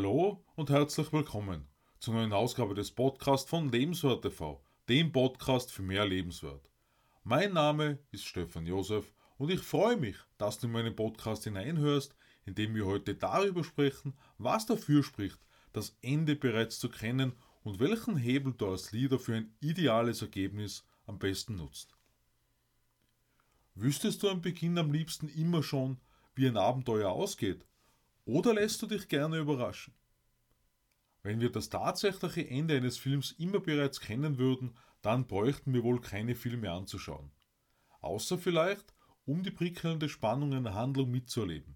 Hallo und herzlich willkommen zur neuen Ausgabe des Podcasts von Lebenswert TV, dem Podcast für mehr Lebenswert. Mein Name ist Stefan Josef und ich freue mich, dass du in meinen Podcast hineinhörst, in dem wir heute darüber sprechen, was dafür spricht, das Ende bereits zu kennen und welchen Hebel du als Leader für ein ideales Ergebnis am besten nutzt. Wüsstest du am Beginn am liebsten immer schon, wie ein Abenteuer ausgeht? Oder lässt du dich gerne überraschen? Wenn wir das tatsächliche Ende eines Films immer bereits kennen würden, dann bräuchten wir wohl keine Filme anzuschauen. Außer vielleicht, um die prickelnde Spannung einer Handlung mitzuerleben.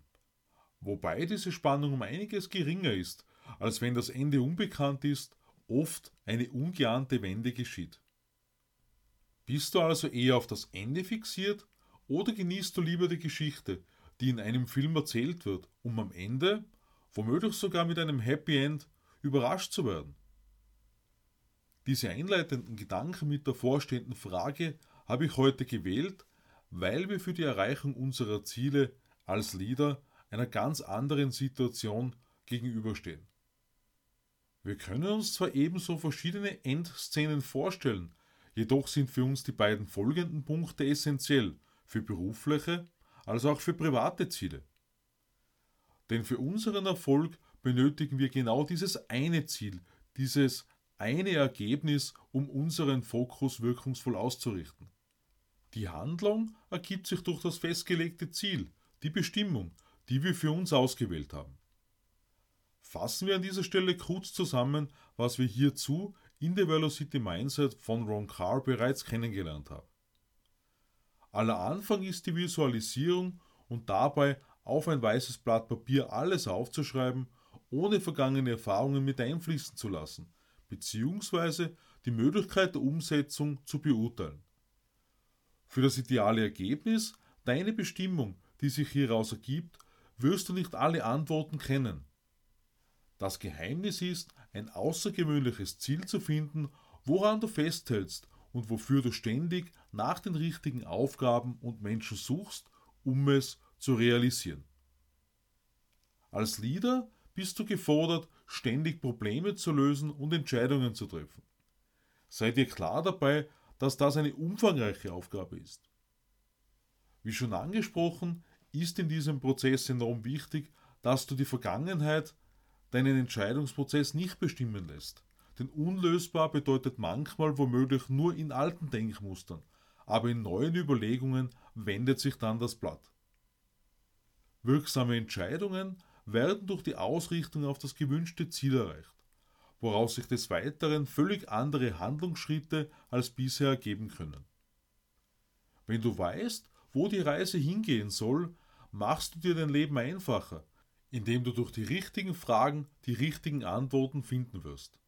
Wobei diese Spannung um einiges geringer ist, als wenn das Ende unbekannt ist, oft eine ungeahnte Wende geschieht. Bist du also eher auf das Ende fixiert oder genießt du lieber die Geschichte, die in einem Film erzählt wird, um am Ende, womöglich sogar mit einem Happy End, überrascht zu werden? Diese einleitenden Gedanken mit der vorstehenden Frage habe ich heute gewählt, weil wir für die Erreichung unserer Ziele als Leader einer ganz anderen Situation gegenüberstehen. Wir können uns zwar ebenso verschiedene Endszenen vorstellen, jedoch sind für uns die beiden folgenden Punkte essentiell für berufliche als auch für private Ziele. Denn für unseren Erfolg benötigen wir genau dieses eine Ziel, dieses eine Ergebnis, um unseren Fokus wirkungsvoll auszurichten. Die Handlung ergibt sich durch das festgelegte Ziel, die Bestimmung, die wir für uns ausgewählt haben. Fassen wir an dieser Stelle kurz zusammen, was wir hierzu in der Velocity Mindset von Ron Carr bereits kennengelernt haben. Aller Anfang ist die Visualisierung und dabei auf ein weißes Blatt Papier alles aufzuschreiben, ohne vergangene Erfahrungen mit einfließen zu lassen, beziehungsweise die Möglichkeit der Umsetzung zu beurteilen. Für das ideale Ergebnis, deine Bestimmung, die sich hieraus ergibt, wirst du nicht alle Antworten kennen. Das Geheimnis ist, ein außergewöhnliches Ziel zu finden, woran du festhältst und wofür du ständig nach den richtigen Aufgaben und Menschen suchst, um es zu realisieren. Als Leader bist du gefordert, ständig Probleme zu lösen und Entscheidungen zu treffen. Sei dir klar dabei, dass das eine umfangreiche Aufgabe ist. Wie schon angesprochen, ist in diesem Prozess enorm wichtig, dass du die Vergangenheit deinen Entscheidungsprozess nicht bestimmen lässt. Denn unlösbar bedeutet manchmal womöglich nur in alten Denkmustern, aber in neuen Überlegungen wendet sich dann das Blatt. Wirksame Entscheidungen werden durch die Ausrichtung auf das gewünschte Ziel erreicht, woraus sich des Weiteren völlig andere Handlungsschritte als bisher ergeben können. Wenn du weißt, wo die Reise hingehen soll, machst du dir dein Leben einfacher, indem du durch die richtigen Fragen die richtigen Antworten finden wirst.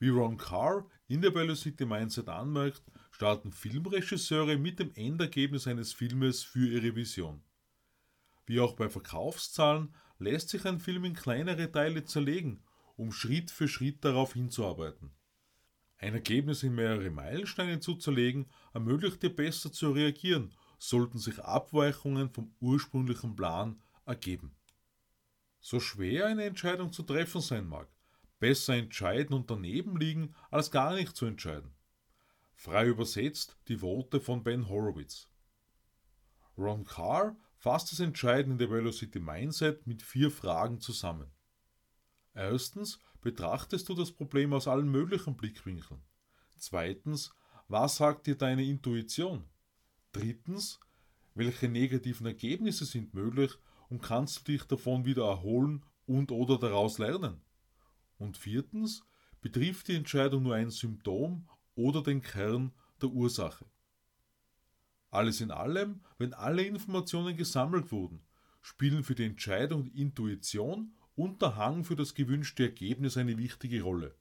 Wie Ron Carr in der Velocity Mindset anmerkt, starten Filmregisseure mit dem Endergebnis eines Filmes für ihre Vision. Wie auch bei Verkaufszahlen lässt sich ein Film in kleinere Teile zerlegen, um Schritt für Schritt darauf hinzuarbeiten. Ein Ergebnis in mehrere Meilensteine zu zerlegen, ermöglicht dir besser zu reagieren, sollten sich Abweichungen vom ursprünglichen Plan ergeben. So schwer eine Entscheidung zu treffen sein mag, besser entscheiden und daneben liegen, als gar nicht zu entscheiden. Frei übersetzt die Worte von Ben Horowitz. Ron Carr fasst das Entscheiden in der Velocity Mindset mit vier Fragen zusammen. Erstens, betrachtest du das Problem aus allen möglichen Blickwinkeln? Zweitens, was sagt dir deine Intuition? Drittens, welche negativen Ergebnisse sind möglich und kannst du dich davon wieder erholen und oder daraus lernen? Und viertens, betrifft die Entscheidung nur ein Symptom oder den Kern der Ursache? Alles in allem, wenn alle Informationen gesammelt wurden, spielen für die Entscheidung die Intuition und der Hang für das gewünschte Ergebnis eine wichtige Rolle.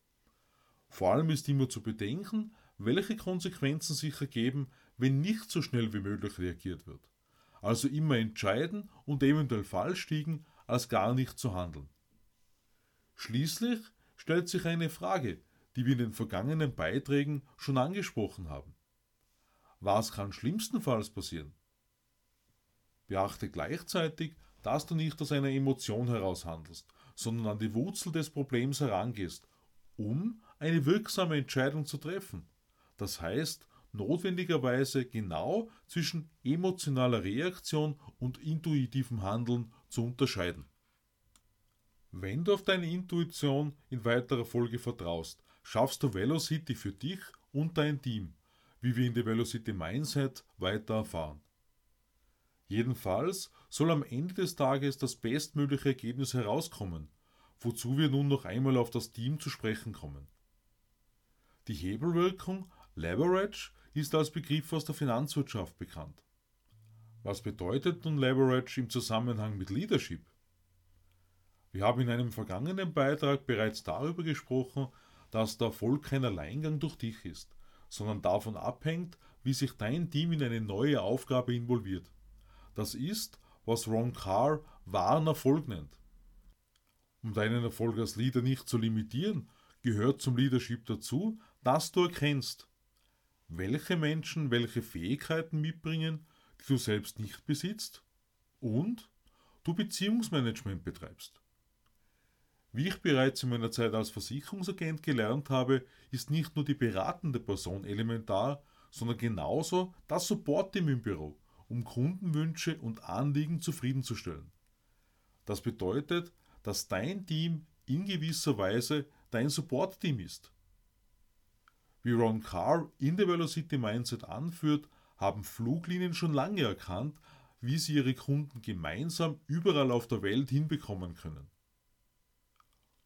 Vor allem ist immer zu bedenken, welche Konsequenzen sich ergeben, wenn nicht so schnell wie möglich reagiert wird. Also immer entscheiden und eventuell falsch liegen, als gar nicht zu handeln. Schließlich stellt sich eine Frage, die wir in den vergangenen Beiträgen schon angesprochen haben. Was kann schlimmstenfalls passieren? Beachte gleichzeitig, dass du nicht aus einer Emotion heraus handelst, sondern an die Wurzel des Problems herangehst, um eine wirksame Entscheidung zu treffen. Das heißt, notwendigerweise genau zwischen emotionaler Reaktion und intuitivem Handeln zu unterscheiden. Wenn du auf deine Intuition in weiterer Folge vertraust, schaffst du Velocity für dich und dein Team, wie wir in der Velocity Mindset weiter erfahren. Jedenfalls soll am Ende des Tages das bestmögliche Ergebnis herauskommen, wozu wir nun noch einmal auf das Team zu sprechen kommen. Die Hebelwirkung Leverage ist als Begriff aus der Finanzwirtschaft bekannt. Was bedeutet nun Leverage im Zusammenhang mit Leadership? Wir haben in einem vergangenen Beitrag bereits darüber gesprochen, dass der Erfolg kein Alleingang durch dich ist, sondern davon abhängt, wie sich dein Team in eine neue Aufgabe involviert. Das ist, was Ron Carr wahren Erfolg nennt. Um deinen Erfolg als Leader nicht zu limitieren, gehört zum Leadership dazu, dass du erkennst, welche Menschen welche Fähigkeiten mitbringen, die du selbst nicht besitzt und du Beziehungsmanagement betreibst. Wie ich bereits in meiner Zeit als Versicherungsagent gelernt habe, ist nicht nur die beratende Person elementar, sondern genauso das Support-Team im Büro, um Kundenwünsche und Anliegen zufriedenzustellen. Das bedeutet, dass dein Team in gewisser Weise dein Support-Team ist. Wie Ron Carr in der Velocity Mindset anführt, haben Fluglinien schon lange erkannt, wie sie ihre Kunden gemeinsam überall auf der Welt hinbekommen können.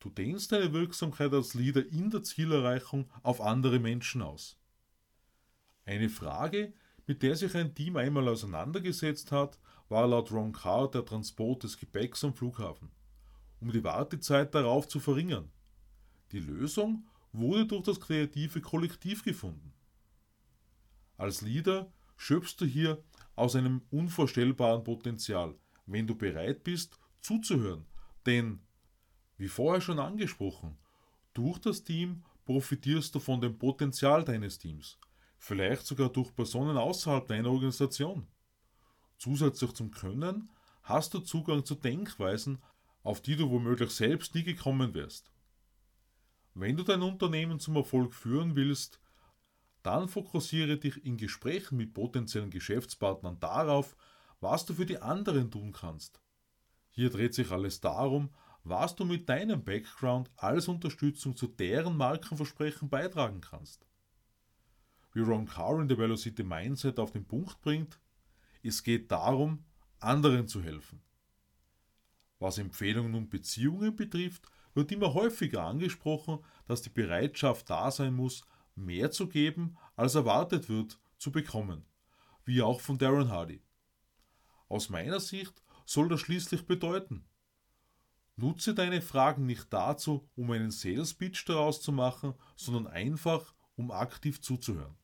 Du dehnst deine Wirksamkeit als Leader in der Zielerreichung auf andere Menschen aus. Eine Frage, mit der sich ein Team einmal auseinandergesetzt hat, war laut Ron Carr der Transport des Gepäcks am Flughafen, um die Wartezeit darauf zu verringern. Die Lösung wurde durch das kreative Kollektiv gefunden. Als Leader schöpfst du hier aus einem unvorstellbaren Potenzial, wenn du bereit bist, zuzuhören. Denn, wie vorher schon angesprochen, durch das Team profitierst du von dem Potenzial deines Teams, vielleicht sogar durch Personen außerhalb deiner Organisation. Zusätzlich zum Können hast du Zugang zu Denkweisen, auf die du womöglich selbst nie gekommen wärst. Wenn du dein Unternehmen zum Erfolg führen willst, dann fokussiere dich in Gesprächen mit potenziellen Geschäftspartnern darauf, was du für die anderen tun kannst. Hier dreht sich alles darum, was du mit deinem Background als Unterstützung zu deren Markenversprechen beitragen kannst. Wie Ron in der Velocity Mindset auf den Punkt bringt, es geht darum, anderen zu helfen. Was Empfehlungen und Beziehungen betrifft, wird immer häufiger angesprochen, dass die Bereitschaft da sein muss, mehr zu geben, als erwartet wird, zu bekommen, wie auch von Darren Hardy. Aus meiner Sicht soll das schließlich bedeuten, nutze deine Fragen nicht dazu, um einen Sales Pitch daraus zu machen, sondern einfach, um aktiv zuzuhören.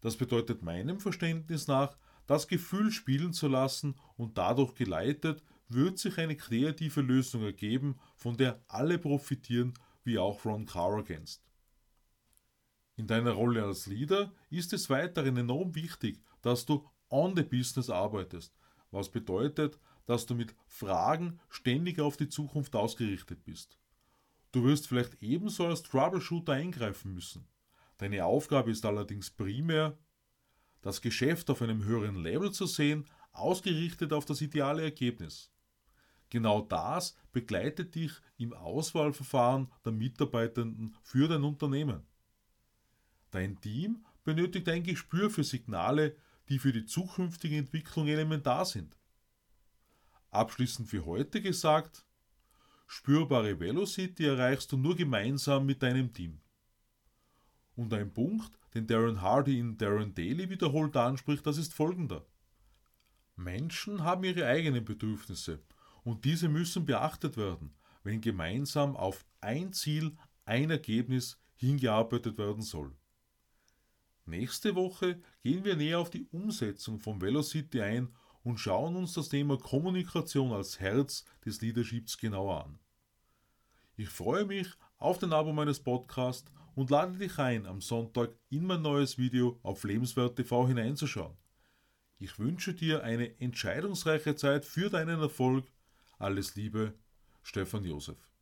Das bedeutet meinem Verständnis nach, das Gefühl spielen zu lassen und dadurch geleitet wird sich eine kreative Lösung ergeben, von der alle profitieren, wie auch Ron Carr ergänzt. In deiner Rolle als Leader ist es weiterhin enorm wichtig, dass du on the business arbeitest, was bedeutet, dass du mit Fragen ständig auf die Zukunft ausgerichtet bist. Du wirst vielleicht ebenso als Troubleshooter eingreifen müssen. Deine Aufgabe ist allerdings primär, das Geschäft auf einem höheren Level zu sehen, ausgerichtet auf das ideale Ergebnis. Genau das begleitet dich im Auswahlverfahren der Mitarbeitenden für dein Unternehmen. Dein Team benötigt ein Gespür für Signale, die für die zukünftige Entwicklung elementar sind. Abschließend für heute gesagt, spürbare Velocity erreichst du nur gemeinsam mit deinem Team. Und ein Punkt, den Darren Hardy in Darren Daly wiederholt anspricht, das ist folgender. Menschen haben ihre eigenen Bedürfnisse und diese müssen beachtet werden, wenn gemeinsam auf ein Ziel, ein Ergebnis hingearbeitet werden soll. Nächste Woche gehen wir näher auf die Umsetzung von Velocity ein und schauen uns das Thema Kommunikation als Herz des Leaderships genauer an. Ich freue mich auf den Abo meines Podcasts und lade dich ein, am Sonntag in mein neues Video auf Lebenswert TV hineinzuschauen. Ich wünsche dir eine entscheidungsreiche Zeit für deinen Erfolg. Alles Liebe, Stefan Josef.